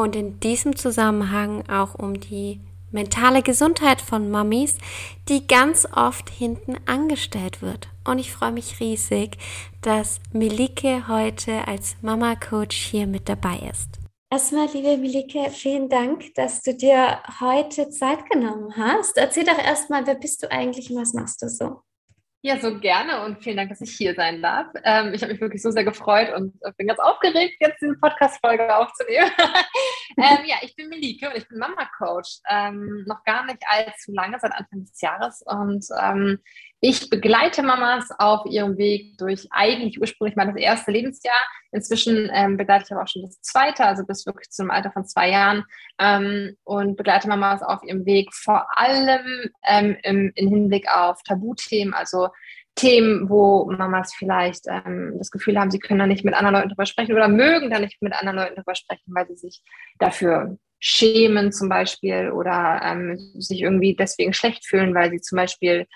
und in diesem Zusammenhang auch um die mentale Gesundheit von Mummies, die ganz oft hinten angestellt wird. Und ich freue mich riesig, dass Melike heute als Mama Coach hier mit dabei ist. Erstmal, liebe Melike, vielen Dank, dass du dir heute Zeit genommen hast. Erzähl doch erstmal, wer bist du eigentlich und was machst du so? Ja, so gerne und vielen Dank, dass ich hier sein darf. Ähm, ich habe mich wirklich so sehr gefreut und bin ganz aufgeregt, jetzt diese Podcast-Folge aufzunehmen. ähm, ja, ich bin Melike und ich bin Mama-Coach. Ähm, noch gar nicht allzu lange, seit Anfang des Jahres. Und ähm, ich begleite Mamas auf ihrem Weg durch eigentlich ursprünglich mal das erste Lebensjahr. Inzwischen ähm, begleite ich aber auch schon das zweite, also bis wirklich zum Alter von zwei Jahren ähm, und begleite Mamas auf ihrem Weg vor allem ähm, im, im Hinblick auf Tabuthemen, also Themen, wo Mamas vielleicht ähm, das Gefühl haben, sie können da nicht mit anderen Leuten drüber sprechen oder mögen da nicht mit anderen Leuten drüber sprechen, weil sie sich dafür schämen zum Beispiel oder ähm, sich irgendwie deswegen schlecht fühlen, weil sie zum Beispiel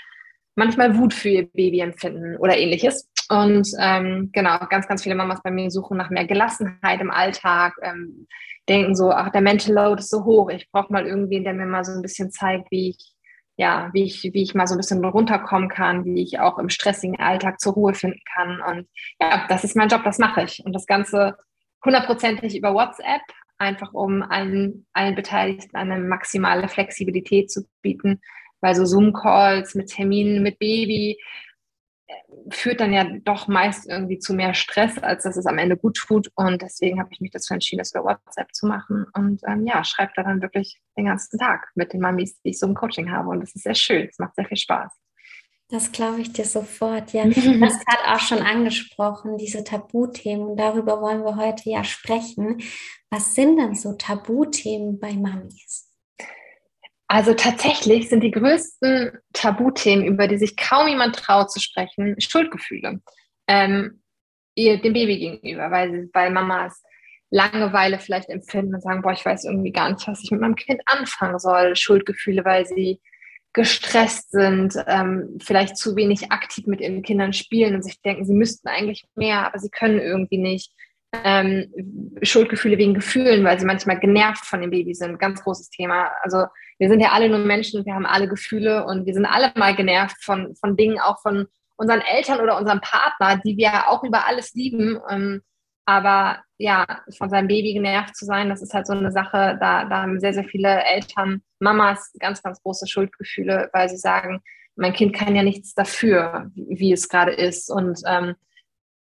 manchmal Wut für ihr Baby empfinden oder ähnliches. Und ähm, genau, ganz, ganz viele Mamas bei mir suchen nach mehr Gelassenheit im Alltag, ähm, denken so, ach, der Mental Load ist so hoch, ich brauche mal irgendwen, der mir mal so ein bisschen zeigt, wie ich, ja, wie ich, wie ich mal so ein bisschen runterkommen kann, wie ich auch im stressigen Alltag zur Ruhe finden kann. Und ja, das ist mein Job, das mache ich. Und das Ganze hundertprozentig über WhatsApp, einfach um allen, allen Beteiligten eine maximale Flexibilität zu bieten, weil so Zoom-Calls mit Terminen mit Baby äh, führt dann ja doch meist irgendwie zu mehr Stress, als dass es am Ende gut tut. Und deswegen habe ich mich dazu entschieden, das über WhatsApp zu machen. Und ähm, ja, schreibe da dann wirklich den ganzen Tag mit den Mamis, die ich so im Coaching habe. Und das ist sehr schön. Es macht sehr viel Spaß. Das glaube ich dir sofort, ja. Du hast gerade auch schon angesprochen, diese Tabuthemen. Und darüber wollen wir heute ja sprechen. Was sind denn so Tabuthemen bei Mamis? Also tatsächlich sind die größten Tabuthemen, über die sich kaum jemand traut zu sprechen, Schuldgefühle. Ähm, ihr, dem Baby gegenüber, weil, weil Mamas Langeweile vielleicht empfinden und sagen, boah, ich weiß irgendwie gar nicht, was ich mit meinem Kind anfangen soll. Schuldgefühle, weil sie gestresst sind, ähm, vielleicht zu wenig aktiv mit ihren Kindern spielen und sich denken, sie müssten eigentlich mehr, aber sie können irgendwie nicht. Ähm, Schuldgefühle wegen Gefühlen, weil sie manchmal genervt von dem Baby sind. Ganz großes Thema. Also wir sind ja alle nur Menschen, wir haben alle Gefühle und wir sind alle mal genervt von, von Dingen, auch von unseren Eltern oder unserem Partner, die wir auch über alles lieben. Ähm, aber ja, von seinem Baby genervt zu sein, das ist halt so eine Sache, da, da haben sehr, sehr viele Eltern, Mamas ganz, ganz große Schuldgefühle, weil sie sagen, mein Kind kann ja nichts dafür, wie, wie es gerade ist. Und ähm,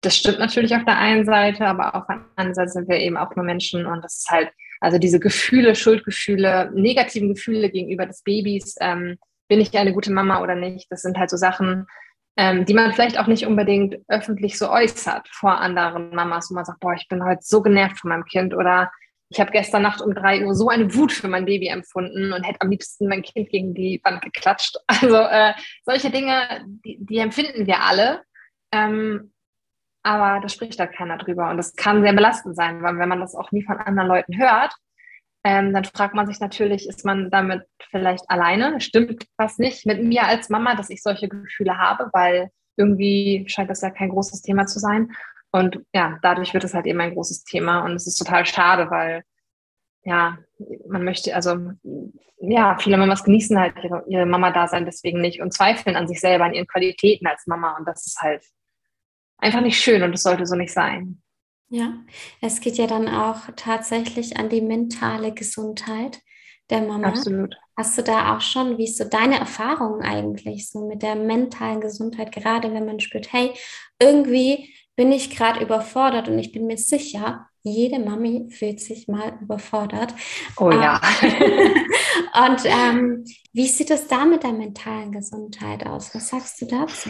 das stimmt natürlich auf der einen Seite, aber auf der anderen Seite sind wir eben auch nur Menschen und das ist halt also diese Gefühle, Schuldgefühle, negativen Gefühle gegenüber des Babys, ähm, bin ich eine gute Mama oder nicht? Das sind halt so Sachen, ähm, die man vielleicht auch nicht unbedingt öffentlich so äußert vor anderen Mamas, wo man sagt, boah, ich bin heute so genervt von meinem Kind oder ich habe gestern Nacht um drei Uhr so eine Wut für mein Baby empfunden und hätte am liebsten mein Kind gegen die Wand geklatscht. Also äh, solche Dinge, die, die, empfinden wir alle. Ähm, aber da spricht halt keiner drüber. Und das kann sehr belastend sein, weil wenn man das auch nie von anderen Leuten hört, ähm, dann fragt man sich natürlich, ist man damit vielleicht alleine? Stimmt was nicht mit mir als Mama, dass ich solche Gefühle habe, weil irgendwie scheint das ja kein großes Thema zu sein. Und ja, dadurch wird es halt eben ein großes Thema. Und es ist total schade, weil ja, man möchte, also ja, viele Mamas genießen halt ihre, ihre Mama-Dasein deswegen nicht und zweifeln an sich selber, an ihren Qualitäten als Mama. Und das ist halt einfach nicht schön und es sollte so nicht sein. Ja, es geht ja dann auch tatsächlich an die mentale Gesundheit der Mama. Absolut. Hast du da auch schon, wie ist so deine Erfahrung eigentlich so mit der mentalen Gesundheit, gerade wenn man spürt, hey, irgendwie bin ich gerade überfordert und ich bin mir sicher, jede Mami fühlt sich mal überfordert. Oh ja. und ähm, wie sieht es da mit der mentalen Gesundheit aus? Was sagst du dazu?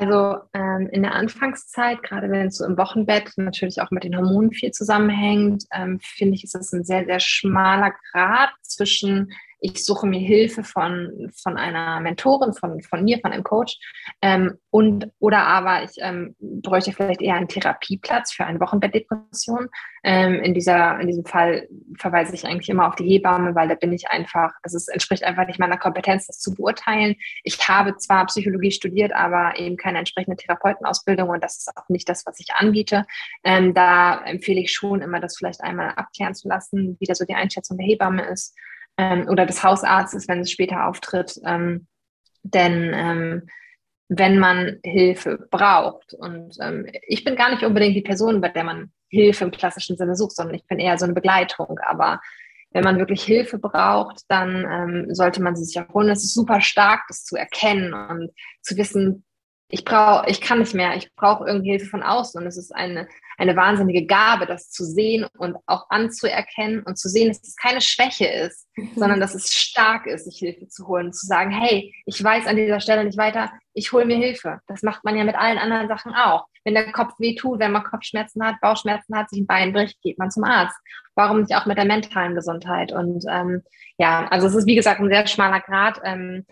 Also ähm, in der Anfangszeit, gerade wenn es so im Wochenbett natürlich auch mit den Hormonen viel zusammenhängt, ähm, finde ich, ist es ein sehr, sehr schmaler Grad zwischen ich suche mir Hilfe von, von einer Mentorin, von, von mir, von einem Coach. Ähm, und, oder aber ich ähm, bräuchte vielleicht eher einen Therapieplatz für eine Wochenbettdepression. Ähm, in, dieser, in diesem Fall verweise ich eigentlich immer auf die Hebamme, weil da bin ich einfach, das ist, entspricht einfach nicht meiner Kompetenz, das zu beurteilen. Ich habe zwar Psychologie studiert, aber eben keine entsprechende Therapeutenausbildung und das ist auch nicht das, was ich anbiete. Ähm, da empfehle ich schon immer, das vielleicht einmal abklären zu lassen, wie da so die Einschätzung der Hebamme ist ähm, oder des Hausarztes, wenn es später auftritt. Ähm, denn ähm, wenn man Hilfe braucht, und ähm, ich bin gar nicht unbedingt die Person, bei der man Hilfe im klassischen Sinne sucht, sondern ich bin eher so eine Begleitung. Aber wenn man wirklich Hilfe braucht, dann ähm, sollte man sie sich auch holen. Es ist super stark, das zu erkennen und zu wissen, ich brauche, ich kann nicht mehr, ich brauche irgendwie Hilfe von außen. Und es ist eine, eine wahnsinnige Gabe, das zu sehen und auch anzuerkennen und zu sehen, dass es keine Schwäche ist, mhm. sondern dass es stark ist, sich Hilfe zu holen, zu sagen, hey, ich weiß an dieser Stelle nicht weiter, ich hole mir Hilfe. Das macht man ja mit allen anderen Sachen auch. Wenn der Kopf weh tut, wenn man Kopfschmerzen hat, Bauchschmerzen hat, sich ein Bein bricht, geht man zum Arzt. Warum nicht auch mit der mentalen Gesundheit? Und ähm, ja, also es ist wie gesagt ein sehr schmaler Grad. Ähm,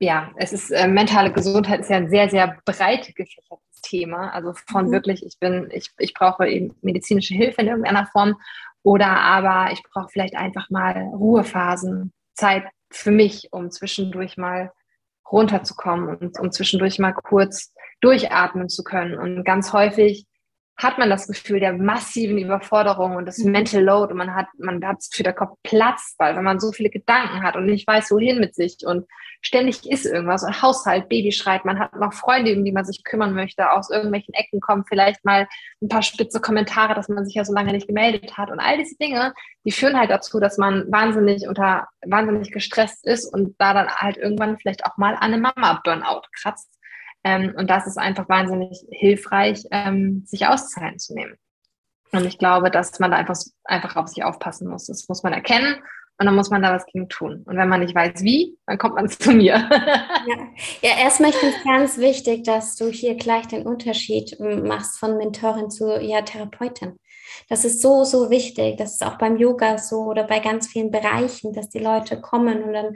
ja, es ist äh, mentale Gesundheit ist ja ein sehr, sehr breit gefächertes Thema. Also von mhm. wirklich, ich bin, ich, ich brauche eben medizinische Hilfe in irgendeiner Form oder aber ich brauche vielleicht einfach mal Ruhephasen, Zeit für mich, um zwischendurch mal runterzukommen und um zwischendurch mal kurz durchatmen zu können. Und ganz häufig hat man das Gefühl der massiven Überforderung und das mhm. Mental Load und man hat, man hat für der Kopf Platz, weil wenn man so viele Gedanken hat und nicht weiß, wohin mit sich und ständig ist irgendwas und Haushalt, Baby schreit, man hat noch Freunde, um die man sich kümmern möchte, aus irgendwelchen Ecken kommen vielleicht mal ein paar spitze Kommentare, dass man sich ja so lange nicht gemeldet hat und all diese Dinge, die führen halt dazu, dass man wahnsinnig unter, wahnsinnig gestresst ist und da dann halt irgendwann vielleicht auch mal an einem Mama-Burnout kratzt ähm, und das ist einfach wahnsinnig hilfreich, ähm, sich Auszeiten zu nehmen. Und ich glaube, dass man da einfach, einfach auf sich aufpassen muss. Das muss man erkennen und dann muss man da was gegen tun. Und wenn man nicht weiß, wie, dann kommt man zu mir. ja. ja, erstmal finde ich ganz wichtig, dass du hier gleich den Unterschied machst von Mentorin zu ja, Therapeutin. Das ist so, so wichtig. Das ist auch beim Yoga so oder bei ganz vielen Bereichen, dass die Leute kommen. Und dann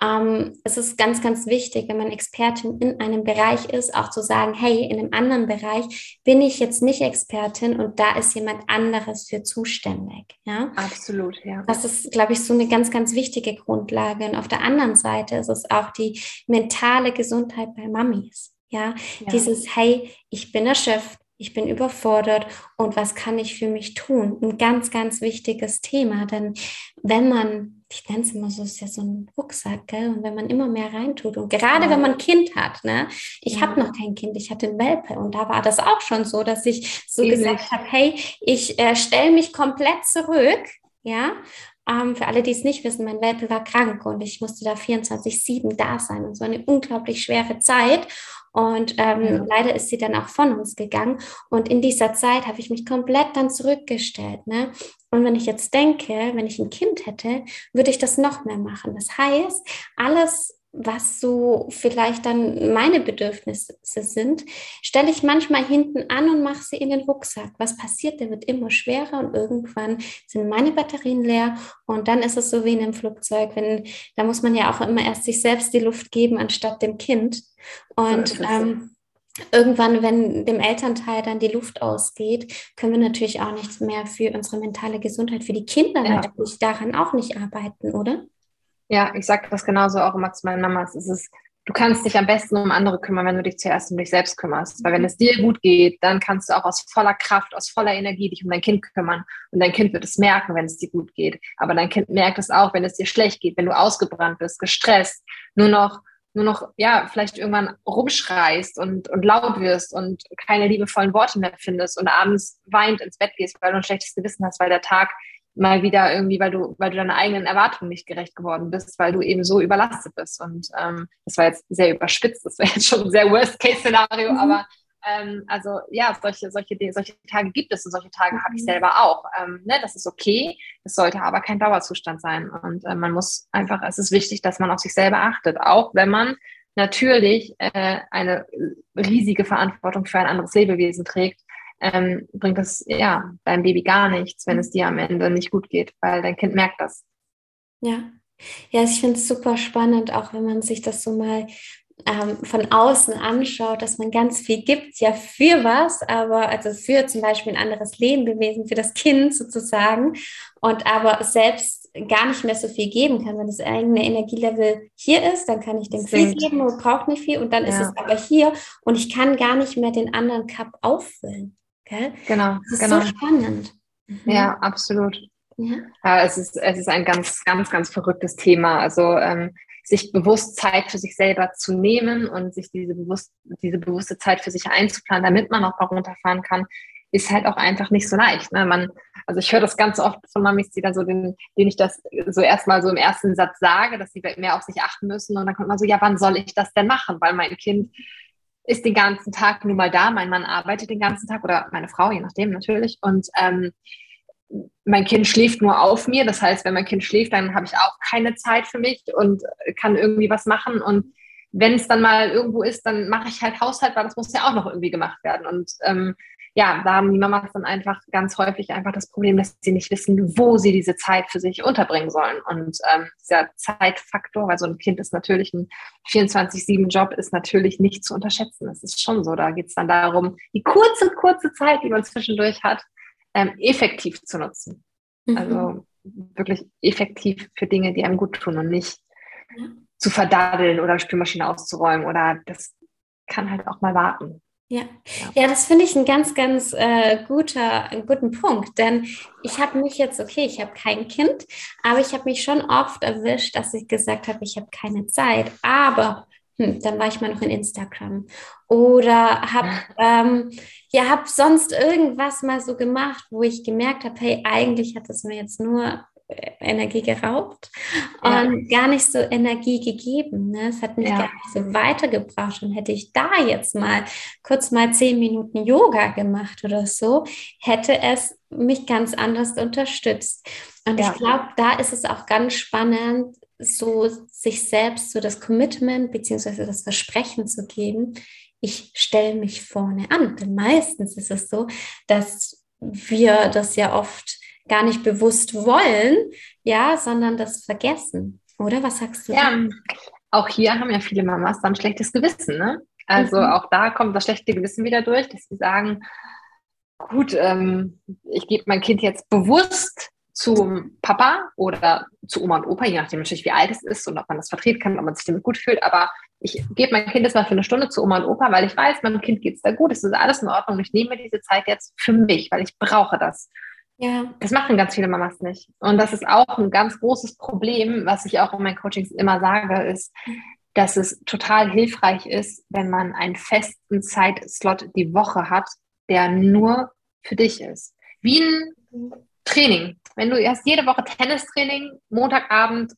ähm, es ist ganz, ganz wichtig, wenn man Expertin in einem Bereich ist, auch zu sagen, hey, in einem anderen Bereich bin ich jetzt nicht Expertin und da ist jemand anderes für zuständig. Ja? Absolut, ja. Das ist, glaube ich, so eine ganz, ganz wichtige Grundlage. Und auf der anderen Seite ist es auch die mentale Gesundheit bei Mamis. Ja, ja. dieses, hey, ich bin erschöpft, ich bin überfordert und was kann ich für mich tun? Ein ganz, ganz wichtiges Thema, denn wenn man, ich nenne es immer so, ist ja so ein Rucksack, gell? und wenn man immer mehr reintut und gerade ja. wenn man ein Kind hat, ne? ich ja. habe noch kein Kind, ich hatte einen Welpe und da war das auch schon so, dass ich so Ähnlich. gesagt habe, hey, ich äh, stelle mich komplett zurück, ja, ähm, für alle, die es nicht wissen, mein Welpe war krank und ich musste da 24-7 da sein und so eine unglaublich schwere Zeit. Und ähm, ja. leider ist sie dann auch von uns gegangen. Und in dieser Zeit habe ich mich komplett dann zurückgestellt. Ne? Und wenn ich jetzt denke, wenn ich ein Kind hätte, würde ich das noch mehr machen. Das heißt, alles was so vielleicht dann meine Bedürfnisse sind, stelle ich manchmal hinten an und mache sie in den Rucksack. Was passiert? Der wird immer schwerer und irgendwann sind meine Batterien leer und dann ist es so wie in einem Flugzeug, wenn da muss man ja auch immer erst sich selbst die Luft geben anstatt dem Kind und so ähm, Irgendwann, wenn dem Elternteil dann die Luft ausgeht, können wir natürlich auch nichts mehr für unsere mentale Gesundheit, für die Kinder ja. natürlich daran auch nicht arbeiten, oder? Ja, ich sage das genauso auch immer zu meinen Mamas. Es ist, du kannst dich am besten um andere kümmern, wenn du dich zuerst um dich selbst kümmerst. Weil wenn es dir gut geht, dann kannst du auch aus voller Kraft, aus voller Energie dich um dein Kind kümmern. Und dein Kind wird es merken, wenn es dir gut geht. Aber dein Kind merkt es auch, wenn es dir schlecht geht, wenn du ausgebrannt bist, gestresst, nur noch nur noch, ja, vielleicht irgendwann rumschreist und, und laut wirst und keine liebevollen Worte mehr findest und abends weint ins Bett gehst, weil du ein schlechtes Gewissen hast, weil der Tag mal wieder irgendwie, weil du, weil du deinen eigenen Erwartungen nicht gerecht geworden bist, weil du eben so überlastet bist. Und ähm, das war jetzt sehr überspitzt, das wäre jetzt schon ein sehr Worst-Case-Szenario, mhm. aber ähm, also ja, solche, solche, solche Tage gibt es und solche Tage mhm. habe ich selber auch. Ähm, ne, das ist okay, das sollte aber kein Dauerzustand sein. Und äh, man muss einfach, es ist wichtig, dass man auf sich selber achtet, auch wenn man natürlich äh, eine riesige Verantwortung für ein anderes Lebewesen trägt, ähm, bringt das ja deinem Baby gar nichts, wenn es dir am Ende nicht gut geht, weil dein Kind merkt das. Ja, ja, ich finde es super spannend, auch wenn man sich das so mal ähm, von außen anschaut, dass man ganz viel gibt, ja für was, aber also für zum Beispiel ein anderes Lebewesen, für das Kind sozusagen, und aber selbst gar nicht mehr so viel geben kann. Wenn das eigene Energielevel hier ist, dann kann ich dem viel geben und braucht nicht viel und dann ja. ist es aber hier und ich kann gar nicht mehr den anderen Cup auffüllen. Gell? Genau. Das ist genau. so spannend. Mhm. Ja, absolut. Ja. ja, es, ist, es ist ein ganz, ganz, ganz verrücktes Thema. Also ähm, sich bewusst Zeit für sich selber zu nehmen und sich diese, bewusst, diese bewusste Zeit für sich einzuplanen, damit man auch mal runterfahren kann, ist halt auch einfach nicht so leicht. Ne? Man, also ich höre das ganz oft von Mamis, die dann so, den, denen ich das so erstmal so im ersten Satz sage, dass sie mehr auf sich achten müssen. Und dann kommt man so, ja, wann soll ich das denn machen? Weil mein Kind ist den ganzen Tag nun mal da, mein Mann arbeitet den ganzen Tag oder meine Frau, je nachdem natürlich. Und ähm, mein Kind schläft nur auf mir. Das heißt, wenn mein Kind schläft, dann habe ich auch keine Zeit für mich und kann irgendwie was machen. Und wenn es dann mal irgendwo ist, dann mache ich halt Haushalt, weil das muss ja auch noch irgendwie gemacht werden. Und ähm, ja, da haben die Mamas dann einfach ganz häufig einfach das Problem, dass sie nicht wissen, wo sie diese Zeit für sich unterbringen sollen. Und ähm, dieser Zeitfaktor, weil so ein Kind ist natürlich ein 24-7-Job, ist natürlich nicht zu unterschätzen. Das ist schon so. Da geht es dann darum, die kurze, kurze Zeit, die man zwischendurch hat, ähm, effektiv zu nutzen. Mhm. Also wirklich effektiv für Dinge, die einem gut tun und nicht ja. zu verdaddeln oder Spülmaschine auszuräumen oder das kann halt auch mal warten. Ja, ja, das finde ich ein ganz, ganz äh, guter, einen guten Punkt, denn ich habe mich jetzt, okay, ich habe kein Kind, aber ich habe mich schon oft erwischt, dass ich gesagt habe, ich habe keine Zeit, aber hm, dann war ich mal noch in Instagram. Oder habe ähm, ja hab sonst irgendwas mal so gemacht, wo ich gemerkt habe, hey, eigentlich hat es mir jetzt nur Energie geraubt ja. und gar nicht so Energie gegeben. Ne? Es hat mich ja. gar nicht so weitergebracht. Und hätte ich da jetzt mal kurz mal zehn Minuten Yoga gemacht oder so, hätte es mich ganz anders unterstützt. Und ja. ich glaube, da ist es auch ganz spannend, so sich selbst so das Commitment beziehungsweise das Versprechen zu geben, ich stelle mich vorne an. Denn meistens ist es so, dass wir das ja oft gar nicht bewusst wollen, ja, sondern das vergessen. Oder was sagst du? Ja, da? auch hier haben ja viele Mamas dann schlechtes Gewissen, ne? Also mhm. auch da kommt das schlechte Gewissen wieder durch, dass sie sagen, gut, ähm, ich gebe mein Kind jetzt bewusst zum Papa oder zu Oma und Opa, je nachdem natürlich, wie alt es ist und ob man das vertreten kann, ob man sich damit gut fühlt. Aber ich gebe mein Kind jetzt mal für eine Stunde zu Oma und Opa, weil ich weiß, meinem Kind geht es da gut, es ist alles in Ordnung. Ich nehme mir diese Zeit jetzt für mich, weil ich brauche das. Ja. Das machen ganz viele Mamas nicht. Und das ist auch ein ganz großes Problem, was ich auch in meinen Coachings immer sage, ist, dass es total hilfreich ist, wenn man einen festen Zeitslot die Woche hat, der nur für dich ist. Wie ein Training. Wenn du hast jede Woche Tennistraining, Montagabend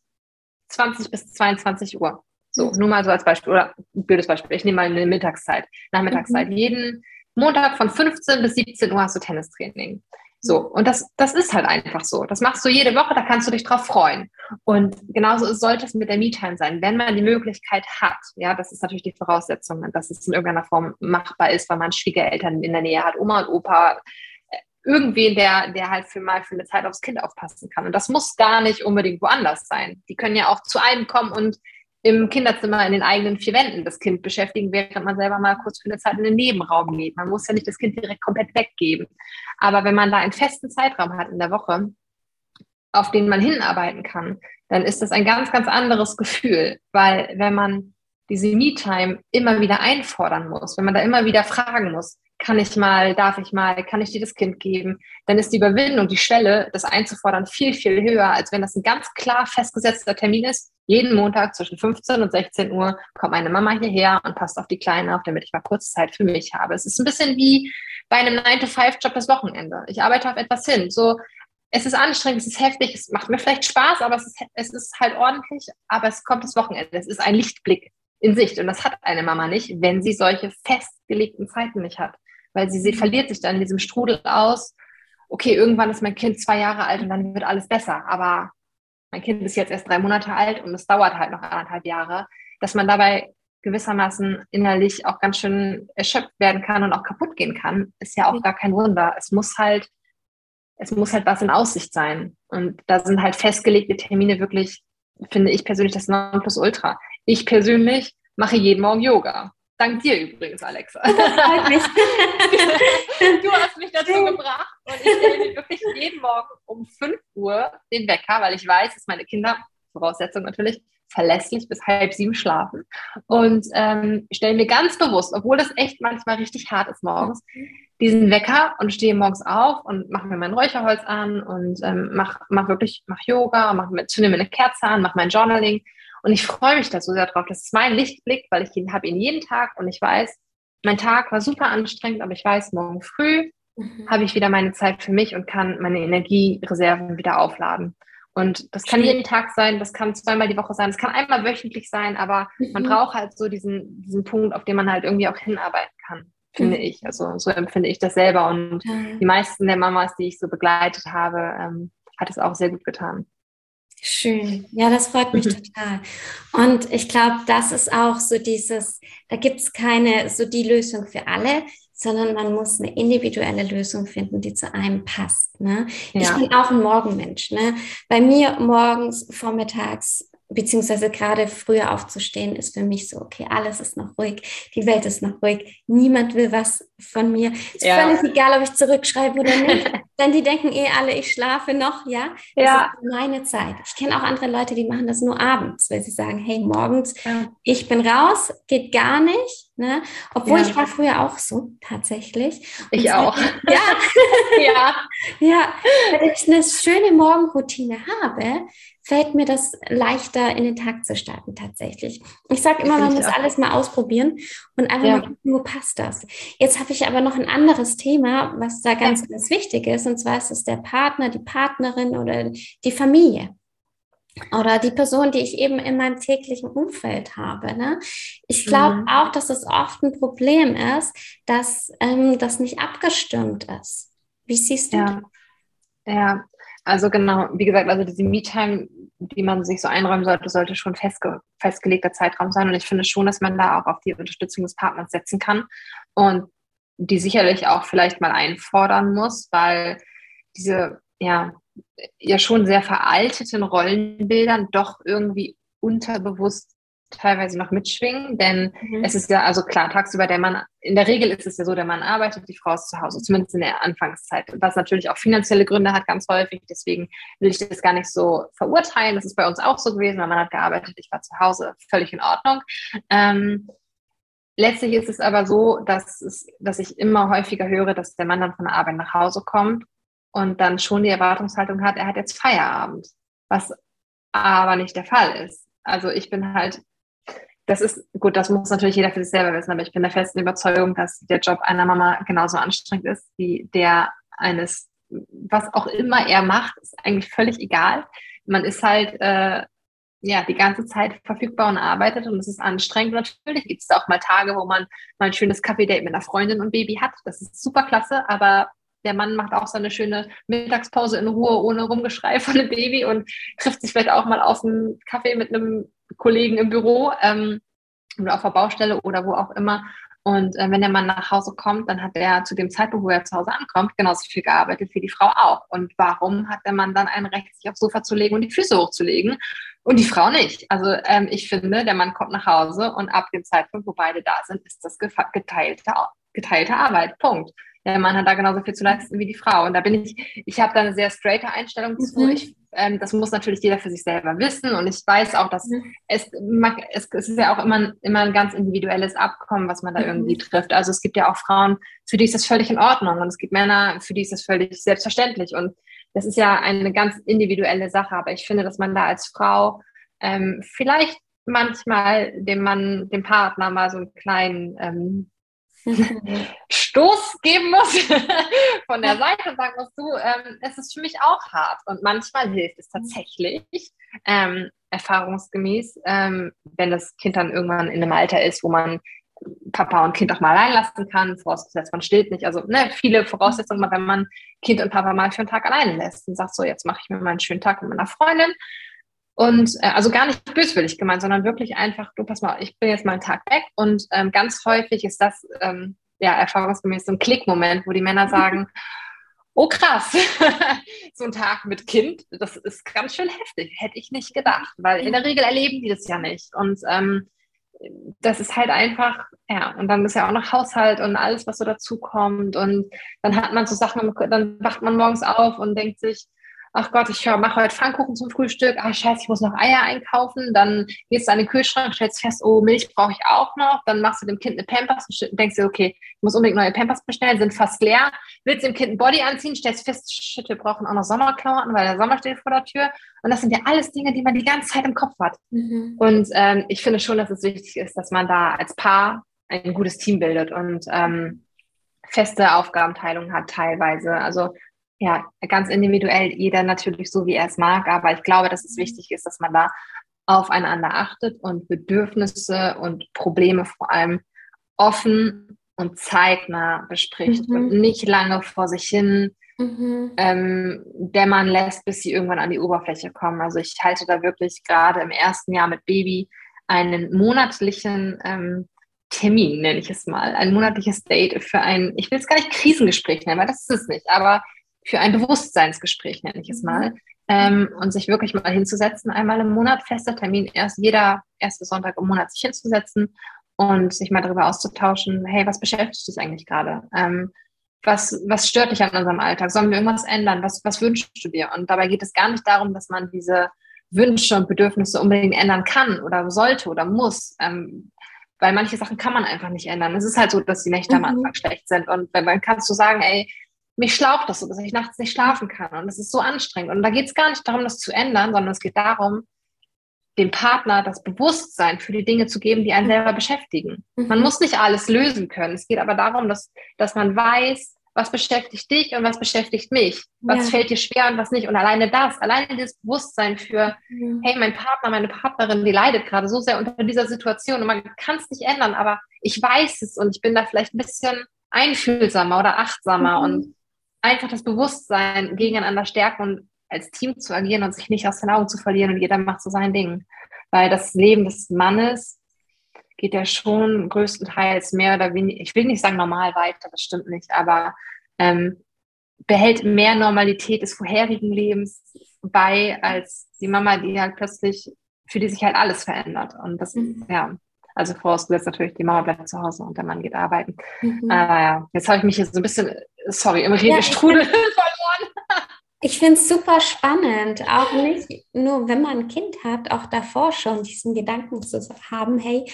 20 bis 22 Uhr. So, mhm. nur mal so als Beispiel. Oder ein blödes Beispiel. Ich nehme mal eine Mittagszeit, Nachmittagszeit. Mhm. Jeden Montag von 15 bis 17 Uhr hast du Tennistraining. So, und das, das ist halt einfach so. Das machst du jede Woche, da kannst du dich drauf freuen. Und genauso sollte es mit der Me-Time sein. Wenn man die Möglichkeit hat, ja, das ist natürlich die Voraussetzung, dass es in irgendeiner Form machbar ist, weil man Schwiegereltern in der Nähe hat, Oma und Opa, irgendwen, der, der halt für mal für eine Zeit aufs Kind aufpassen kann. Und das muss gar nicht unbedingt woanders sein. Die können ja auch zu einem kommen und im Kinderzimmer in den eigenen vier Wänden das Kind beschäftigen, während man selber mal kurz für eine Zeit in den Nebenraum geht. Man muss ja nicht das Kind direkt komplett weggeben. Aber wenn man da einen festen Zeitraum hat in der Woche, auf den man hinarbeiten kann, dann ist das ein ganz, ganz anderes Gefühl. Weil wenn man diese Me-Time immer wieder einfordern muss, wenn man da immer wieder fragen muss, kann ich mal, darf ich mal, kann ich dir das Kind geben, dann ist die Überwindung, die Schwelle, das einzufordern, viel, viel höher, als wenn das ein ganz klar festgesetzter Termin ist. Jeden Montag zwischen 15 und 16 Uhr kommt meine Mama hierher und passt auf die Kleine auf, damit ich mal kurz Zeit für mich habe. Es ist ein bisschen wie bei einem 9-to-5-Job das Wochenende. Ich arbeite auf etwas hin. So, es ist anstrengend, es ist heftig, es macht mir vielleicht Spaß, aber es ist, es ist halt ordentlich, aber es kommt das Wochenende. Es ist ein Lichtblick in Sicht. Und das hat eine Mama nicht, wenn sie solche festgelegten Zeiten nicht hat weil sie, sie verliert sich dann in diesem Strudel aus. Okay, irgendwann ist mein Kind zwei Jahre alt und dann wird alles besser. Aber mein Kind ist jetzt erst drei Monate alt und es dauert halt noch anderthalb Jahre, dass man dabei gewissermaßen innerlich auch ganz schön erschöpft werden kann und auch kaputt gehen kann, ist ja auch gar kein Wunder. Es muss halt, es muss halt was in Aussicht sein. Und da sind halt festgelegte Termine wirklich, finde ich persönlich, das Nonplusultra. Ich persönlich mache jeden Morgen Yoga. Dank dir übrigens, Alexa. du hast mich dazu gebracht und ich stelle mir wirklich jeden Morgen um 5 Uhr den Wecker, weil ich weiß, dass meine Kinder, Voraussetzung natürlich, verlässlich bis halb sieben schlafen. Und ähm, stelle mir ganz bewusst, obwohl das echt manchmal richtig hart ist morgens, diesen Wecker und stehe morgens auf und mache mir mein Räucherholz an und ähm, mache mach wirklich mach Yoga, mach, zünde mir eine Kerze an, mache mein Journaling. Und ich freue mich da so sehr drauf. Das ist mein Lichtblick, weil ich ihn habe ihn jeden Tag und ich weiß, mein Tag war super anstrengend, aber ich weiß, morgen früh mhm. habe ich wieder meine Zeit für mich und kann meine Energiereserven wieder aufladen. Und das kann jeden Tag sein, das kann zweimal die Woche sein, das kann einmal wöchentlich sein, aber mhm. man braucht halt so diesen, diesen Punkt, auf den man halt irgendwie auch hinarbeiten kann, finde mhm. ich. Also so empfinde ich das selber. Und die meisten der Mamas, die ich so begleitet habe, ähm, hat es auch sehr gut getan. Schön. Ja, das freut mich mhm. total. Und ich glaube, das ist auch so dieses, da gibt es keine, so die Lösung für alle, sondern man muss eine individuelle Lösung finden, die zu einem passt. Ne? Ja. Ich bin auch ein Morgenmensch. Ne? Bei mir morgens, vormittags beziehungsweise gerade früher aufzustehen, ist für mich so, okay, alles ist noch ruhig, die Welt ist noch ruhig, niemand will was von mir. Ist ja. völlig egal, ob ich zurückschreibe oder nicht. Denn die denken eh alle, ich schlafe noch, ja. Das ja. ist meine Zeit. Ich kenne auch andere Leute, die machen das nur abends, weil sie sagen, hey, morgens, ja. ich bin raus, geht gar nicht. Ne? Obwohl ja. ich war früher auch so, tatsächlich. Und ich auch. Ja. ja. ja. Wenn ich eine schöne Morgenroutine habe, fällt mir das leichter, in den Tag zu starten tatsächlich. Ich sage immer, man muss alles mal ausprobieren und einfach ja. mal gucken, wo passt das. Jetzt habe ich aber noch ein anderes Thema, was da ganz, ja. ganz wichtig ist, und zwar ist es der Partner, die Partnerin oder die Familie oder die Person, die ich eben in meinem täglichen Umfeld habe. Ne? Ich glaube mhm. auch, dass es oft ein Problem ist, dass ähm, das nicht abgestimmt ist. Wie siehst du ja. das? Ja, also genau, wie gesagt, also diese Me-Time, die man sich so einräumen sollte, sollte schon festge festgelegter Zeitraum sein. Und ich finde schon, dass man da auch auf die Unterstützung des Partners setzen kann und die sicherlich auch vielleicht mal einfordern muss, weil diese ja, ja schon sehr veralteten Rollenbildern doch irgendwie unterbewusst teilweise noch mitschwingen, denn mhm. es ist ja, also klar, tagsüber der Mann, in der Regel ist es ja so, der Mann arbeitet, die Frau ist zu Hause, zumindest in der Anfangszeit, was natürlich auch finanzielle Gründe hat, ganz häufig, deswegen will ich das gar nicht so verurteilen, das ist bei uns auch so gewesen, mein Mann hat gearbeitet, ich war zu Hause, völlig in Ordnung. Ähm, letztlich ist es aber so, dass, es, dass ich immer häufiger höre, dass der Mann dann von der Arbeit nach Hause kommt und dann schon die Erwartungshaltung hat, er hat jetzt Feierabend, was aber nicht der Fall ist. Also ich bin halt das ist gut, das muss natürlich jeder für sich selber wissen, aber ich bin der festen Überzeugung, dass der Job einer Mama genauso anstrengend ist wie der eines, was auch immer er macht, ist eigentlich völlig egal. Man ist halt äh, ja die ganze Zeit verfügbar und arbeitet und es ist anstrengend. natürlich gibt es auch mal Tage, wo man mal ein schönes Kaffee-Date mit einer Freundin und Baby hat. Das ist super klasse, aber der Mann macht auch seine schöne Mittagspause in Ruhe, ohne Rumgeschrei von dem Baby und trifft sich vielleicht auch mal auf einen Kaffee mit einem Kollegen im Büro ähm, oder auf der Baustelle oder wo auch immer. Und äh, wenn der Mann nach Hause kommt, dann hat er zu dem Zeitpunkt, wo er zu Hause ankommt, genauso viel gearbeitet wie die Frau auch. Und warum hat der Mann dann ein Recht, sich aufs Sofa zu legen und die Füße hochzulegen und die Frau nicht? Also ähm, ich finde, der Mann kommt nach Hause und ab dem Zeitpunkt, wo beide da sind, ist das geteilte, geteilte Arbeit. Punkt der Mann hat da genauso viel zu leisten wie die Frau. Und da bin ich, ich habe da eine sehr straighte Einstellung zu. Mhm. Ich, ähm, das muss natürlich jeder für sich selber wissen. Und ich weiß auch, dass mhm. es, es, es, ist ja auch immer, immer ein ganz individuelles Abkommen, was man da mhm. irgendwie trifft. Also es gibt ja auch Frauen, für die ist das völlig in Ordnung. Und es gibt Männer, für die ist das völlig selbstverständlich. Und das ist ja eine ganz individuelle Sache. Aber ich finde, dass man da als Frau ähm, vielleicht manchmal dem Mann, dem Partner mal so einen kleinen ähm, Stoß geben muss von der Seite und sagen muss, du, ähm, es ist für mich auch hart. Und manchmal hilft es tatsächlich, ähm, erfahrungsgemäß, ähm, wenn das Kind dann irgendwann in einem Alter ist, wo man Papa und Kind auch mal allein lassen kann, vorausgesetzt man stillt nicht. Also ne, viele Voraussetzungen, wenn man Kind und Papa mal für einen Tag alleine lässt und sagt, so jetzt mache ich mir mal einen schönen Tag mit meiner Freundin Und äh, also gar nicht böswillig gemeint, sondern wirklich einfach, du pass mal, ich bin jetzt mal einen Tag weg und ähm, ganz häufig ist das ähm, ja erfahrungsgemäß so ein Klickmoment, wo die Männer sagen, oh krass, so ein Tag mit Kind, das ist ganz schön heftig, hätte ich nicht gedacht, weil in der Regel erleben die das ja nicht. Und ähm, das ist halt einfach, ja, und dann ist ja auch noch Haushalt und alles, was so dazukommt. Und dann hat man so Sachen, dann wacht man morgens auf und denkt sich, ach Gott, ich mache heute Pfannkuchen zum Frühstück, ach scheiße, ich muss noch Eier einkaufen, dann gehst du an den Kühlschrank, stellst fest, oh, Milch brauche ich auch noch, dann machst du dem Kind eine Pampers und denkst dir, okay, ich muss unbedingt neue Pampers bestellen, sind fast leer, willst dem Kind ein Body anziehen, stellst fest, shit, wir brauchen auch noch Sommerklamotten, weil der Sommer steht vor der Tür und das sind ja alles Dinge, die man die ganze Zeit im Kopf hat. Mhm. Und ähm, ich finde schon, dass es wichtig ist, dass man da als Paar ein gutes Team bildet und ähm, feste Aufgabenteilung hat teilweise. Also ja, ganz individuell, jeder natürlich so, wie er es mag, aber ich glaube, dass es wichtig ist, dass man da aufeinander achtet und Bedürfnisse und Probleme vor allem offen und zeitnah bespricht mhm. und nicht lange vor sich hin mhm. ähm, dämmern lässt, bis sie irgendwann an die Oberfläche kommen. Also ich halte da wirklich gerade im ersten Jahr mit Baby einen monatlichen ähm, Termin, nenne ich es mal, ein monatliches Date für ein, ich will es gar nicht Krisengespräch nennen, weil das ist es nicht, aber für ein Bewusstseinsgespräch, nenne ich es mal. Ähm, und sich wirklich mal hinzusetzen, einmal im Monat, fester Termin, erst jeder erste Sonntag im Monat sich hinzusetzen und sich mal darüber auszutauschen, hey, was beschäftigt dich eigentlich gerade? Ähm, was, was stört dich an unserem Alltag? Sollen wir irgendwas ändern? Was, was wünschst du dir? Und dabei geht es gar nicht darum, dass man diese Wünsche und Bedürfnisse unbedingt ändern kann oder sollte oder muss. Ähm, weil manche Sachen kann man einfach nicht ändern. Es ist halt so, dass die Nächte mhm. am Anfang schlecht sind. Und wenn man kannst du sagen, ey, mich schlaucht das so, dass ich nachts nicht schlafen kann. Und das ist so anstrengend. Und da geht es gar nicht darum, das zu ändern, sondern es geht darum, dem Partner das Bewusstsein für die Dinge zu geben, die einen mhm. selber beschäftigen. Mhm. Man muss nicht alles lösen können. Es geht aber darum, dass, dass man weiß, was beschäftigt dich und was beschäftigt mich? Was ja. fällt dir schwer und was nicht? Und alleine das, alleine dieses Bewusstsein für, mhm. hey, mein Partner, meine Partnerin, die leidet gerade so sehr unter dieser Situation und man kann es nicht ändern, aber ich weiß es und ich bin da vielleicht ein bisschen einfühlsamer oder achtsamer mhm. und einfach das Bewusstsein gegeneinander stärken und als Team zu agieren und sich nicht aus den Augen zu verlieren und jeder macht so sein Ding. Weil das Leben des Mannes geht ja schon größtenteils mehr oder weniger, ich will nicht sagen normal weiter, das stimmt nicht, aber ähm, behält mehr Normalität des vorherigen Lebens bei als die Mama, die halt plötzlich, für die sich halt alles verändert. Und das, mhm. ja, also vorausgesetzt natürlich, die Mama bleibt zu Hause und der Mann geht arbeiten. Mhm. Äh. Jetzt habe ich mich hier so ein bisschen, sorry, im Redestrudel ja, verloren. Ich finde es super spannend, auch nicht nur, wenn man ein Kind hat, auch davor schon diesen Gedanken zu haben, hey,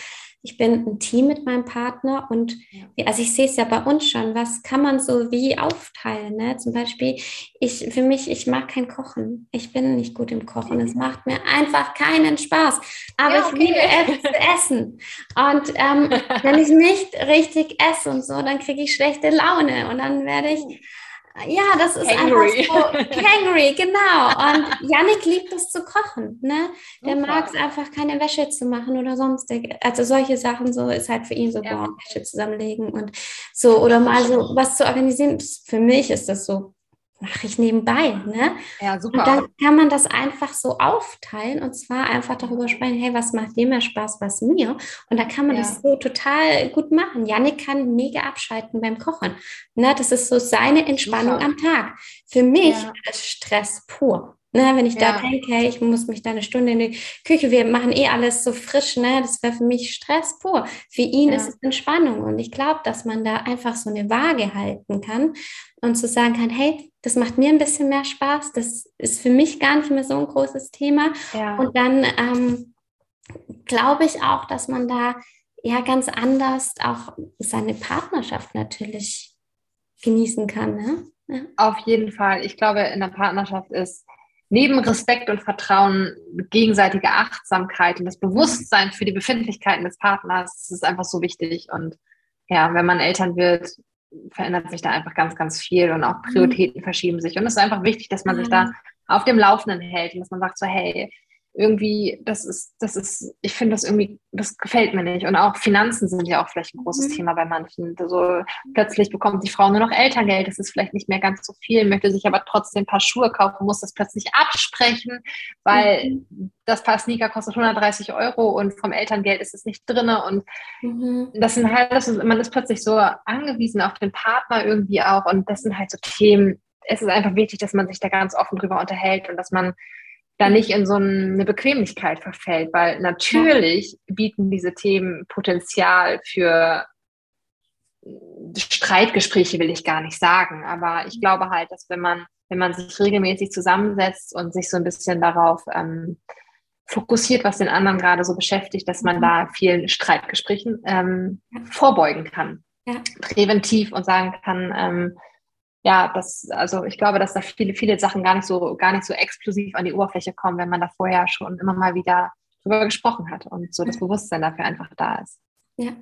ich bin ein Team mit meinem Partner und also ich sehe es ja bei uns schon, was kann man so wie aufteilen? Ne? Zum Beispiel, ich für mich, ich mag kein Kochen. Ich bin nicht gut im Kochen. Es macht mir einfach keinen Spaß. Aber ja, okay. ich liebe es zu essen. Und ähm, wenn ich nicht richtig esse und so, dann kriege ich schlechte Laune und dann werde ich oh. Ja, das ist Hangry. einfach so Hangry, genau. Und Yannick liebt es zu kochen, ne? Der mag es einfach, keine Wäsche zu machen oder sonstig. Also solche Sachen so ist halt für ihn so, ja. boah, Wäsche zusammenlegen und so oder mal so was zu organisieren. Für mich ist das so mache ich nebenbei. Ne? Ja, super. Und dann kann man das einfach so aufteilen und zwar einfach darüber sprechen, hey, was macht dir mehr Spaß, was mir? Und da kann man ja. das so total gut machen. Janik kann mega abschalten beim Kochen. Ne? Das ist so seine Entspannung super. am Tag. Für mich ja. ist Stress pur. Ne, wenn ich ja. da denke, hey, ich muss mich da eine Stunde in die Küche, wir machen eh alles so frisch, ne? Das wäre für mich Stress pur. Für ihn ja. ist es Entspannung. Und ich glaube, dass man da einfach so eine Waage halten kann und zu sagen kann, hey, das macht mir ein bisschen mehr Spaß, das ist für mich gar nicht mehr so ein großes Thema. Ja. Und dann ähm, glaube ich auch, dass man da ja ganz anders auch seine Partnerschaft natürlich genießen kann. Ne? Ja. Auf jeden Fall. Ich glaube, in der Partnerschaft ist neben Respekt und Vertrauen gegenseitige Achtsamkeit und das Bewusstsein für die Befindlichkeiten des Partners, das ist einfach so wichtig. Und ja, wenn man Eltern wird, verändert sich da einfach ganz, ganz viel und auch Prioritäten verschieben sich. Und es ist einfach wichtig, dass man sich da auf dem Laufenden hält und dass man sagt so, hey, irgendwie, das ist, das ist, ich finde das irgendwie, das gefällt mir nicht. Und auch Finanzen sind ja auch vielleicht ein großes mhm. Thema bei manchen. Also plötzlich bekommt die Frau nur noch Elterngeld, das ist vielleicht nicht mehr ganz so viel, möchte sich aber trotzdem ein paar Schuhe kaufen, muss das plötzlich absprechen, weil mhm. das Paar Sneaker kostet 130 Euro und vom Elterngeld ist es nicht drin. Und mhm. das sind halt, das ist, man ist plötzlich so angewiesen auf den Partner irgendwie auch. Und das sind halt so Themen. Es ist einfach wichtig, dass man sich da ganz offen drüber unterhält und dass man da nicht in so eine Bequemlichkeit verfällt, weil natürlich bieten diese Themen Potenzial für Streitgespräche, will ich gar nicht sagen. Aber ich glaube halt, dass wenn man, wenn man sich regelmäßig zusammensetzt und sich so ein bisschen darauf ähm, fokussiert, was den anderen gerade so beschäftigt, dass man da vielen Streitgesprächen ähm, vorbeugen kann. Ja. Präventiv und sagen kann, ähm, ja, das, also ich glaube, dass da viele, viele Sachen gar nicht so, gar nicht so explosiv an die Oberfläche kommen, wenn man da vorher schon immer mal wieder drüber gesprochen hat und so das Bewusstsein dafür einfach da ist. Ja,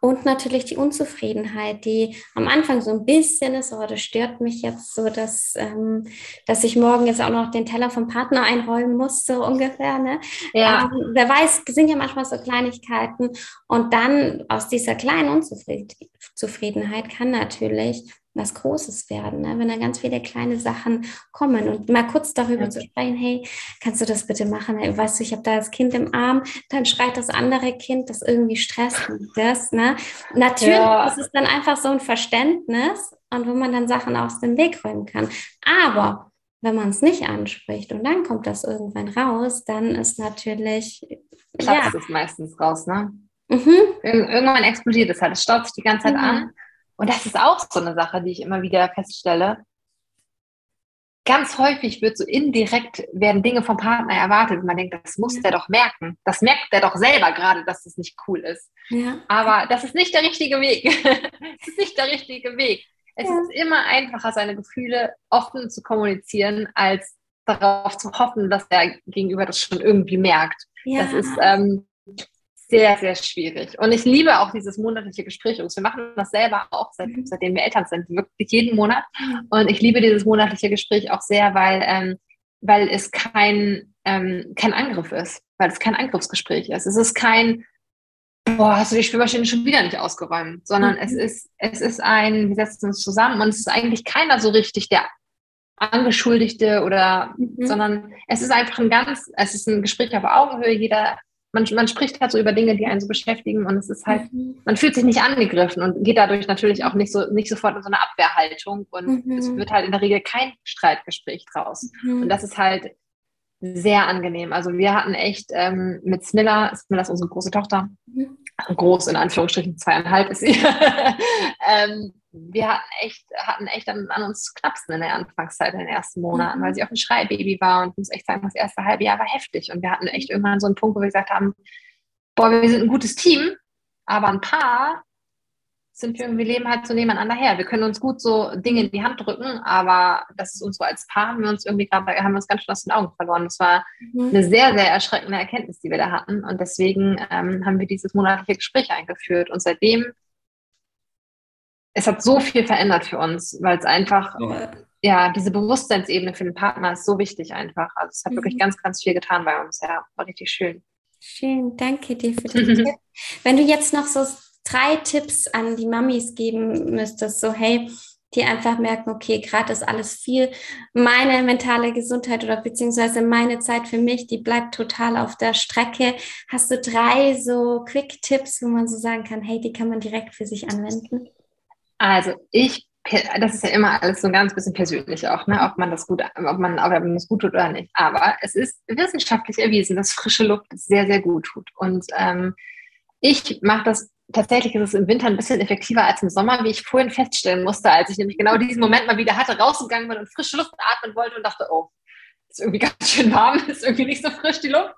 und natürlich die Unzufriedenheit, die am Anfang so ein bisschen ist, aber das stört mich jetzt so, dass, ähm, dass ich morgen jetzt auch noch den Teller vom Partner einräumen muss, so ungefähr. Ne? Ja. Ähm, wer weiß, sind ja manchmal so Kleinigkeiten. Und dann aus dieser kleinen Unzufriedenheit kann natürlich was Großes werden, ne? wenn dann ganz viele kleine Sachen kommen und mal kurz darüber ja. zu sprechen, hey, kannst du das bitte machen? Weißt du, ich habe da das Kind im Arm, dann schreit das andere Kind, das irgendwie stresst das. Ne? Natürlich ja. ist es dann einfach so ein Verständnis und wo man dann Sachen aus dem Weg räumen kann. Aber wenn man es nicht anspricht und dann kommt das irgendwann raus, dann ist natürlich Platzt ja. es meistens raus, ne? Mhm. irgendwann explodiert es halt. Es staut sich die ganze Zeit mhm. an und das ist auch so eine Sache, die ich immer wieder feststelle. Ganz häufig wird so indirekt werden Dinge vom Partner erwartet man denkt, das muss ja. der doch merken. Das merkt der doch selber gerade, dass das nicht cool ist. Ja. Aber das ist nicht der richtige Weg. das ist nicht der richtige Weg. Es ja. ist immer einfacher, seine Gefühle offen zu kommunizieren, als darauf zu hoffen, dass der Gegenüber das schon irgendwie merkt. Das ist ähm, sehr, sehr schwierig. Und ich liebe auch dieses monatliche Gespräch. Und wir machen das selber auch, seit, mhm. seitdem wir Eltern sind, wirklich jeden Monat. Und ich liebe dieses monatliche Gespräch auch sehr, weil, ähm, weil es kein, ähm, kein Angriff ist, weil es kein Angriffsgespräch ist. Es ist kein, boah, hast du die Spülmaschine schon wieder nicht ausgeräumt, sondern mhm. es ist, es ist ein, wir setzen uns zusammen und es ist eigentlich keiner so richtig der Angeschuldigte oder, mhm. sondern es ist einfach ein ganz, es ist ein Gespräch auf Augenhöhe. Jeder man, man spricht halt so über Dinge, die einen so beschäftigen und es ist halt, mhm. man fühlt sich nicht angegriffen und geht dadurch natürlich auch nicht so nicht sofort in so eine Abwehrhaltung und mhm. es wird halt in der Regel kein Streitgespräch draus. Mhm. Und das ist halt sehr angenehm. Also wir hatten echt ähm, mit Smilla, Smilla ist unsere große Tochter, mhm. groß in Anführungsstrichen, zweieinhalb ist sie, ähm, wir hatten echt, hatten echt an, an, uns Knapsen in der Anfangszeit, in den ersten Monaten, mhm. weil sie auch ein Schreibaby war und muss echt sagen, das erste halbe Jahr war heftig. Und wir hatten echt irgendwann so einen Punkt, wo wir gesagt haben, boah, wir sind ein gutes Team, aber ein Paar sind wir irgendwie leben halt so nebeneinander her. Wir können uns gut so Dinge in die Hand drücken, aber das ist uns so als Paar haben wir uns irgendwie gerade, haben wir uns ganz schön aus den Augen verloren. Das war mhm. eine sehr, sehr erschreckende Erkenntnis, die wir da hatten. Und deswegen ähm, haben wir dieses monatliche Gespräch eingeführt. Und seitdem es hat so viel verändert für uns, weil es einfach, ja. ja, diese Bewusstseinsebene für den Partner ist so wichtig einfach. Also es hat mhm. wirklich ganz, ganz viel getan bei uns. Ja, war richtig schön. Schön, danke dir für den Tipp. Wenn du jetzt noch so drei Tipps an die Mamis geben müsstest, so hey, die einfach merken, okay, gerade ist alles viel. Meine mentale Gesundheit oder beziehungsweise meine Zeit für mich, die bleibt total auf der Strecke. Hast du drei so Quick-Tipps, wo man so sagen kann, hey, die kann man direkt für sich anwenden? Also ich, das ist ja immer alles so ein ganz bisschen persönlich auch, ne? ob man das gut, ob man, ob man das gut tut oder nicht. Aber es ist wissenschaftlich erwiesen, dass frische Luft sehr, sehr gut tut. Und ähm, ich mache das tatsächlich ist es im Winter ein bisschen effektiver als im Sommer, wie ich vorhin feststellen musste, als ich nämlich genau diesen Moment mal wieder hatte, rausgegangen bin und frische Luft atmen wollte und dachte, oh, ist irgendwie ganz schön warm, ist irgendwie nicht so frisch die Luft.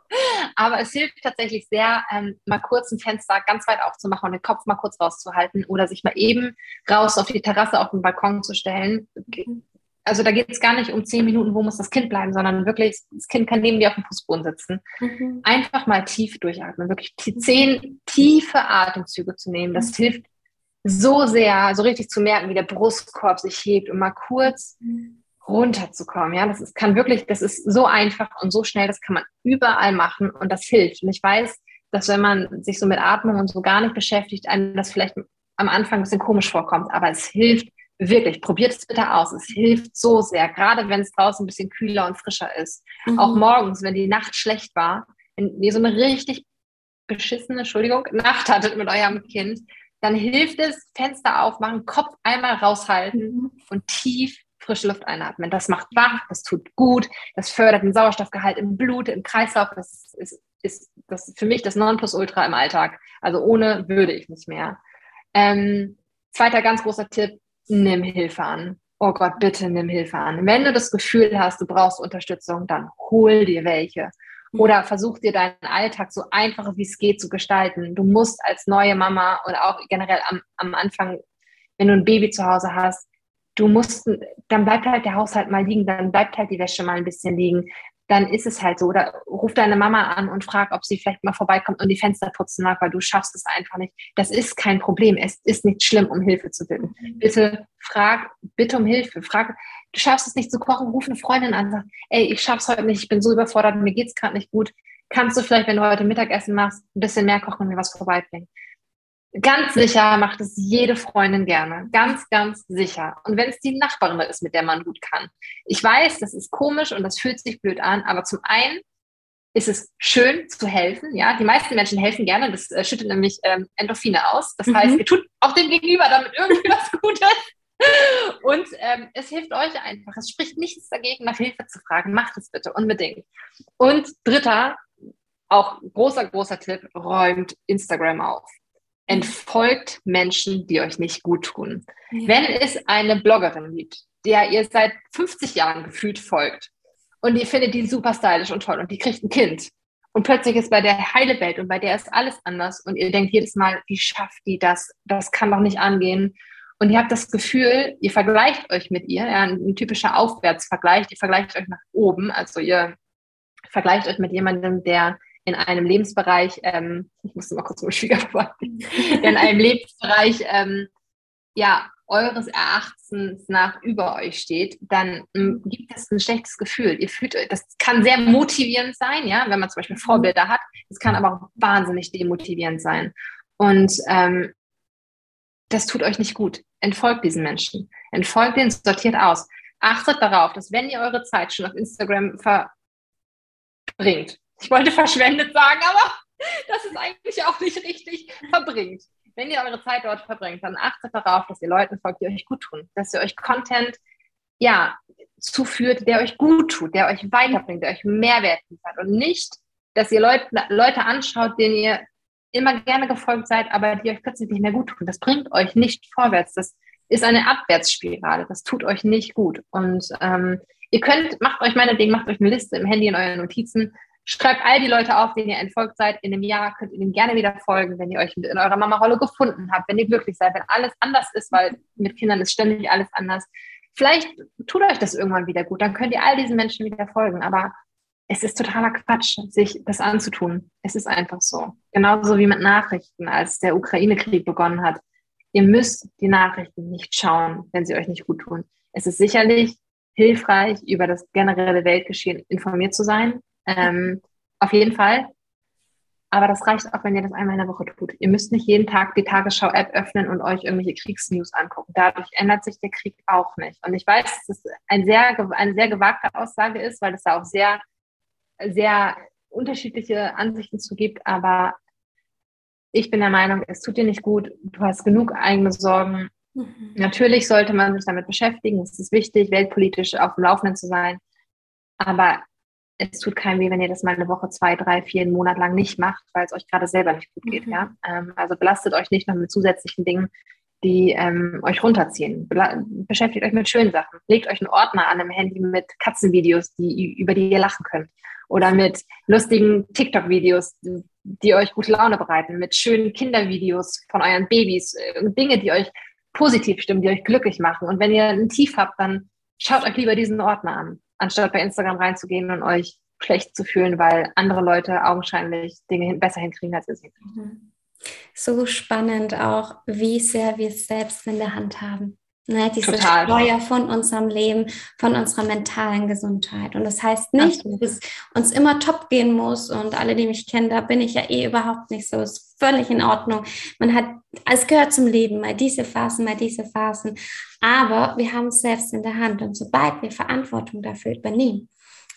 Aber es hilft tatsächlich sehr, ähm, mal kurz ein Fenster ganz weit aufzumachen und den Kopf mal kurz rauszuhalten oder sich mal eben raus auf die Terrasse, auf den Balkon zu stellen. Also da geht es gar nicht um zehn Minuten, wo muss das Kind bleiben, sondern wirklich, das Kind kann neben dir auf dem Fußboden sitzen. Mhm. Einfach mal tief durchatmen, wirklich zehn tiefe Atemzüge zu nehmen. Das mhm. hilft so sehr, so richtig zu merken, wie der Brustkorb sich hebt und mal kurz mhm runterzukommen. Ja, das ist, kann wirklich, das ist so einfach und so schnell, das kann man überall machen und das hilft. Und ich weiß, dass wenn man sich so mit Atmung und so gar nicht beschäftigt, einem das vielleicht am Anfang ein bisschen komisch vorkommt, aber es hilft wirklich. Probiert es bitte aus. Es hilft so sehr, gerade wenn es draußen ein bisschen kühler und frischer ist. Mhm. Auch morgens, wenn die Nacht schlecht war, wenn ihr so eine richtig beschissene, Entschuldigung, Nacht hattet mit eurem Kind, dann hilft es, Fenster aufmachen, Kopf einmal raushalten mhm. und tief frische Luft einatmen. Das macht wach, das tut gut, das fördert den Sauerstoffgehalt im Blut, im Kreislauf. Das ist, ist, das für mich das Nonplusultra im Alltag. Also ohne würde ich nicht mehr. Ähm, zweiter ganz großer Tipp, nimm Hilfe an. Oh Gott, bitte nimm Hilfe an. Wenn du das Gefühl hast, du brauchst Unterstützung, dann hol dir welche. Mhm. Oder versuch dir deinen Alltag so einfach wie es geht zu gestalten. Du musst als neue Mama oder auch generell am, am Anfang, wenn du ein Baby zu Hause hast, du musst, dann bleibt halt der Haushalt mal liegen, dann bleibt halt die Wäsche mal ein bisschen liegen, dann ist es halt so. Oder ruf deine Mama an und frag, ob sie vielleicht mal vorbeikommt und die Fenster putzen mag, weil du schaffst es einfach nicht. Das ist kein Problem. Es ist nicht schlimm, um Hilfe zu bitten. Bitte frag, bitte um Hilfe. Frag, du schaffst es nicht zu kochen, ruf eine Freundin an, sag, ey, ich schaff's heute nicht, ich bin so überfordert, mir geht's gerade nicht gut. Kannst du vielleicht, wenn du heute Mittagessen machst, ein bisschen mehr kochen und mir was vorbeibringen? Ganz sicher macht es jede Freundin gerne. Ganz, ganz sicher. Und wenn es die Nachbarin ist, mit der man gut kann. Ich weiß, das ist komisch und das fühlt sich blöd an, aber zum einen ist es schön zu helfen. Ja, die meisten Menschen helfen gerne. Das äh, schüttet nämlich ähm, Endorphine aus. Das mhm. heißt, ihr tut auch dem Gegenüber damit irgendwie was Gutes. Und ähm, es hilft euch einfach. Es spricht nichts dagegen, nach Hilfe zu fragen. Macht es bitte unbedingt. Und dritter, auch großer, großer Tipp, räumt Instagram auf entfolgt Menschen, die euch nicht gut tun. Ja. Wenn es eine Bloggerin gibt, der ihr seit 50 Jahren gefühlt folgt und ihr findet die super stylisch und toll und die kriegt ein Kind und plötzlich ist bei der heile Welt und bei der ist alles anders und ihr denkt jedes Mal, wie schafft die das? Das kann doch nicht angehen. Und ihr habt das Gefühl, ihr vergleicht euch mit ihr, ja, ein typischer Aufwärtsvergleich, ihr vergleicht euch nach oben, also ihr vergleicht euch mit jemandem, der in einem Lebensbereich, ähm, ich musste mal kurz mit Schwiegerpapa, in einem Lebensbereich, ähm, ja, eures Erachtens nach über euch steht, dann ähm, gibt es ein schlechtes Gefühl. Ihr fühlt, das kann sehr motivierend sein, ja, wenn man zum Beispiel Vorbilder hat. Es kann aber auch wahnsinnig demotivierend sein. Und ähm, das tut euch nicht gut. Entfolgt diesen Menschen. Entfolgt den, sortiert aus. Achtet darauf, dass wenn ihr eure Zeit schon auf Instagram verbringt, ich wollte verschwendet sagen, aber das ist eigentlich auch nicht richtig verbringt. Wenn ihr eure Zeit dort verbringt, dann achtet darauf, dass ihr Leuten folgt, die euch gut tun, dass ihr euch Content ja, zuführt, der euch gut tut, der euch weiterbringt, der euch Mehrwert liefert und nicht, dass ihr Leute, Leute anschaut, denen ihr immer gerne gefolgt seid, aber die euch plötzlich nicht mehr gut tun. Das bringt euch nicht vorwärts. Das ist eine Abwärtsspirale. Das tut euch nicht gut. Und ähm, ihr könnt, macht euch meinetwegen, macht euch eine Liste im Handy in euren Notizen, Schreibt all die Leute auf, denen ihr entfolgt seid. In einem Jahr könnt ihr ihnen gerne wieder folgen, wenn ihr euch in eurer Mama-Rolle gefunden habt, wenn ihr glücklich seid, wenn alles anders ist, weil mit Kindern ist ständig alles anders. Vielleicht tut euch das irgendwann wieder gut, dann könnt ihr all diesen Menschen wieder folgen. Aber es ist totaler Quatsch, sich das anzutun. Es ist einfach so. Genauso wie mit Nachrichten, als der Ukraine-Krieg begonnen hat. Ihr müsst die Nachrichten nicht schauen, wenn sie euch nicht gut tun. Es ist sicherlich hilfreich, über das generelle Weltgeschehen informiert zu sein. Ähm, auf jeden Fall. Aber das reicht auch, wenn ihr das einmal in der Woche tut. Ihr müsst nicht jeden Tag die Tagesschau-App öffnen und euch irgendwelche Kriegsnews angucken. Dadurch ändert sich der Krieg auch nicht. Und ich weiß, dass es ein sehr, eine sehr gewagte Aussage ist, weil es da auch sehr, sehr unterschiedliche Ansichten zu gibt. Aber ich bin der Meinung, es tut dir nicht gut. Du hast genug eigene Sorgen. Mhm. Natürlich sollte man sich damit beschäftigen. Es ist wichtig, weltpolitisch auf dem Laufenden zu sein. Aber es tut keinem weh, wenn ihr das mal eine Woche, zwei, drei, vier, einen Monat lang nicht macht, weil es euch gerade selber nicht gut geht. Mhm. Ja? Ähm, also belastet euch nicht noch mit zusätzlichen Dingen, die ähm, euch runterziehen. Bela beschäftigt euch mit schönen Sachen. Legt euch einen Ordner an im Handy mit Katzenvideos, die, über die ihr lachen könnt. Oder mit lustigen TikTok-Videos, die, euch gute Laune bereiten. Mit schönen Kindervideos von euren Babys. Äh, Dinge, die euch positiv stimmen, die euch glücklich machen. Und wenn ihr ein Tief habt, dann schaut euch lieber diesen Ordner an anstatt bei Instagram reinzugehen und euch schlecht zu fühlen, weil andere Leute augenscheinlich Dinge besser hinkriegen als ihr. Mhm. So spannend auch, wie sehr wir es selbst in der Hand haben. Ne, diese Total. Steuer von unserem Leben, von unserer mentalen Gesundheit. Und das heißt nicht, Absolut. dass es uns immer top gehen muss. Und alle, die mich kennen, da bin ich ja eh überhaupt nicht so. Ist völlig in Ordnung. Man hat, es gehört zum Leben, mal diese Phasen, mal diese Phasen. Aber wir haben es selbst in der Hand. Und sobald wir Verantwortung dafür übernehmen,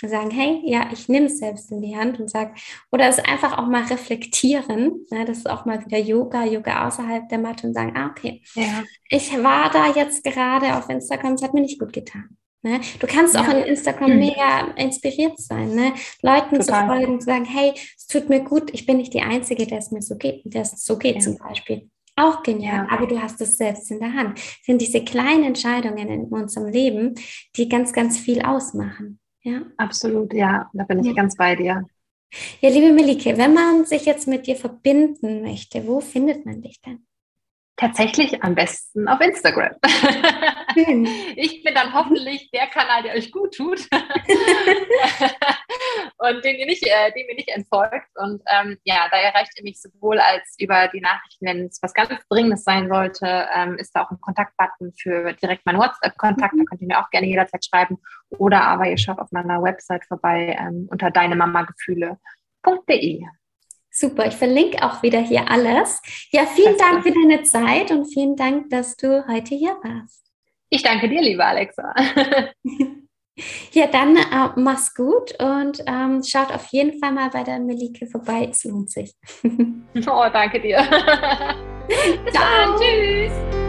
sagen, hey, ja, ich nehme es selbst in die Hand und sage, oder es einfach auch mal reflektieren, ne, das ist auch mal wieder Yoga, Yoga außerhalb der Matte und sagen, ah, okay, ja. ich war da jetzt gerade auf Instagram, es hat mir nicht gut getan. Ne? Du kannst ja. auch in Instagram hm. mega inspiriert sein, ne? Leuten Total. zu folgen, zu sagen, hey, es tut mir gut, ich bin nicht die Einzige, der es mir so geht, der es so geht ja. zum Beispiel. Auch genial, ja. aber du hast es selbst in der Hand. Das sind diese kleinen Entscheidungen in unserem Leben, die ganz, ganz viel ausmachen. Ja. Absolut, ja, da bin ich ja. ganz bei dir. Ja, liebe Melike, wenn man sich jetzt mit dir verbinden möchte, wo findet man dich denn? Tatsächlich am besten auf Instagram. ich bin dann hoffentlich der Kanal, der euch gut tut und den ihr nicht, äh, dem ihr nicht entfolgt. Und ähm, ja, da erreicht ihr mich sowohl als über die Nachrichten, wenn es was ganz Dringendes sein sollte, ähm, ist da auch ein Kontaktbutton für direkt meinen WhatsApp-Kontakt. Mhm. Da könnt ihr mir auch gerne jederzeit schreiben. Oder aber ihr schaut auf meiner Website vorbei ähm, unter deinemamagefühle.de. Super, ich verlinke auch wieder hier alles. Ja, vielen das Dank für deine Zeit und vielen Dank, dass du heute hier warst. Ich danke dir, liebe Alexa. ja, dann äh, mach's gut und ähm, schaut auf jeden Fall mal bei der Melike vorbei. Es lohnt sich. oh, danke dir. Ciao. Tschüss.